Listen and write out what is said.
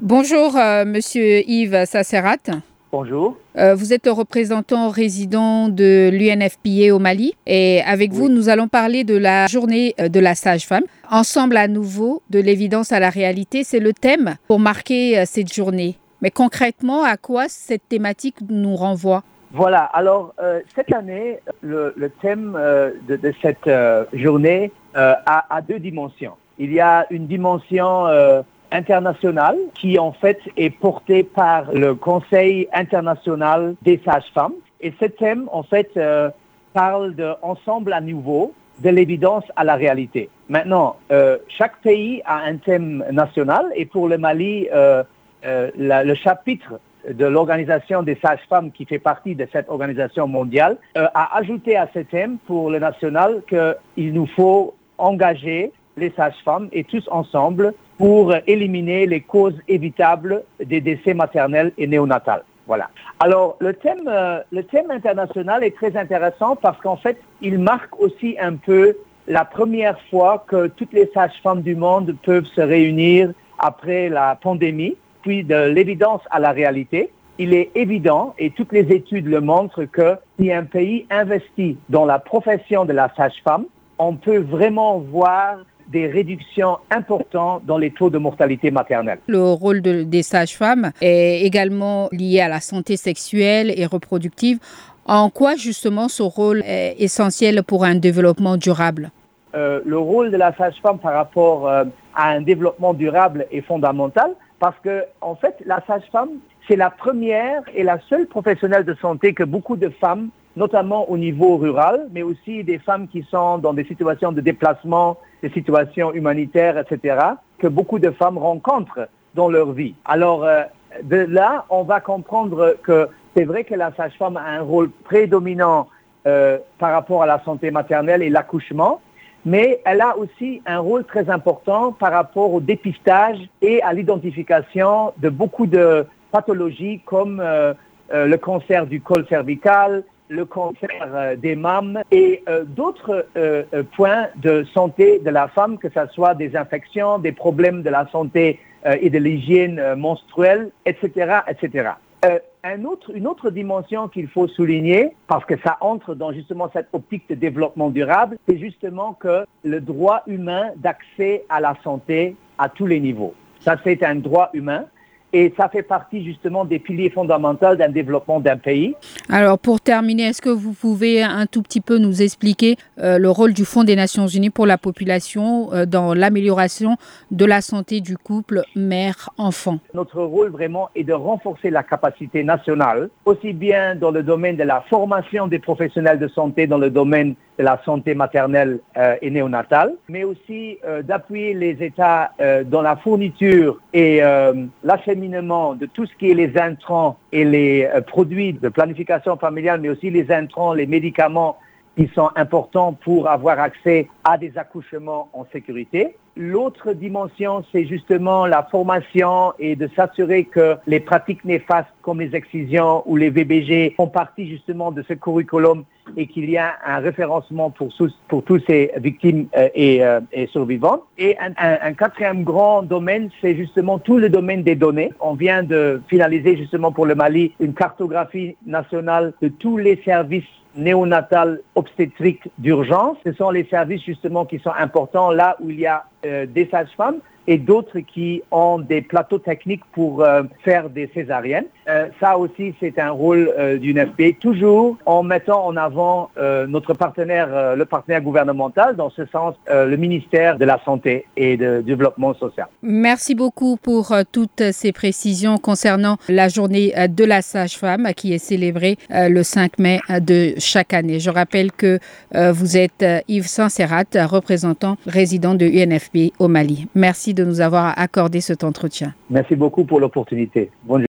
Bonjour, euh, monsieur Yves Sasserat. Bonjour. Euh, vous êtes le représentant résident de l'UNFPA au Mali et avec vous, nous allons parler de la journée euh, de la sage-femme. Ensemble à nouveau, de l'évidence à la réalité, c'est le thème pour marquer cette journée. Mais concrètement, à quoi cette thématique nous renvoie? Voilà, alors cette année, le, thème de, cette journée a, a, deux dimensions. Il y a une dimension international qui en fait est porté par le Conseil international des sages-femmes. Et ce thème en fait euh, parle de ensemble à nouveau de l'évidence à la réalité. Maintenant, euh, chaque pays a un thème national et pour le Mali, euh, le chapitre de l'organisation des sages-femmes qui fait partie de cette organisation mondiale a ajouté à ce thème pour le national qu'il nous faut engager les sages-femmes et tous ensemble pour éliminer les causes évitables des décès maternels et néonatals. Voilà. Alors, le thème, euh, le thème international est très intéressant parce qu'en fait, il marque aussi un peu la première fois que toutes les sages-femmes du monde peuvent se réunir après la pandémie, puis de l'évidence à la réalité. Il est évident, et toutes les études le montrent, que si un pays investit dans la profession de la sage-femme, on peut vraiment voir des réductions importantes dans les taux de mortalité maternelle. Le rôle des sages-femmes est également lié à la santé sexuelle et reproductive. En quoi justement ce rôle est essentiel pour un développement durable? Euh, Le rôle de la sage-femme par rapport euh, à un développement durable est fondamental parce que en fait la sage-femme c'est la première et la seule professionnelle de santé que beaucoup de femmes notamment au niveau rural, mais aussi des femmes qui sont dans des situations de déplacement, des situations humanitaires, etc., que beaucoup de femmes rencontrent dans leur vie. Alors, euh, de là, on va comprendre que c'est vrai que la sage-femme a un rôle prédominant euh, par rapport à la santé maternelle et l'accouchement, mais elle a aussi un rôle très important par rapport au dépistage et à l'identification de beaucoup de pathologies comme euh, le cancer du col cervical, le cancer euh, des mames et euh, d'autres euh, points de santé de la femme, que ce soit des infections, des problèmes de la santé et de l'hygiène menstruelle, etc. une autre dimension qu'il faut souligner, parce que ça entre dans justement cette optique de développement durable, c'est justement que le droit humain d'accès à la santé à tous les niveaux. Ça, c'est un droit humain. Et ça fait partie justement des piliers fondamentaux d'un développement d'un pays. Alors pour terminer, est-ce que vous pouvez un tout petit peu nous expliquer euh, le rôle du Fonds des Nations Unies pour la population euh, dans l'amélioration de la santé du couple mère-enfant? Notre rôle vraiment est de renforcer la capacité nationale, aussi bien dans le domaine de la formation des professionnels de santé, dans le domaine de la santé maternelle euh, et néonatale, mais aussi d'appuyer les États dans la fourniture et l'acheminement de tout ce qui est les intrants et les euh, produits de planification familiale, mais aussi les intrants, les médicaments qui sont importants pour avoir accès à des accouchements en sécurité. L'autre dimension, c'est justement la formation et de s'assurer que les pratiques néfastes comme les excisions ou les VBG font partie justement de ce curriculum et qu'il y a un référencement pour, pour tous ces victimes euh, et, euh, et, survivantes. Et un, un, quatrième grand domaine, c'est justement tout le domaine des données. On vient de finaliser justement pour le Mali une cartographie nationale de tous les services néonatal obstétrique d'urgence. Ce sont les services justement qui sont importants là où il y a euh, des sages-femmes et d'autres qui ont des plateaux techniques pour euh, faire des césariennes. Euh, ça aussi, c'est un rôle euh, d'une FP, toujours en mettant en avant notre partenaire, le partenaire gouvernemental, dans ce sens, le ministère de la Santé et du Développement social. Merci beaucoup pour toutes ces précisions concernant la journée de la sage-femme qui est célébrée le 5 mai de chaque année. Je rappelle que vous êtes Yves Sanserat, représentant résident de UNFP au Mali. Merci de nous avoir accordé cet entretien. Merci beaucoup pour l'opportunité.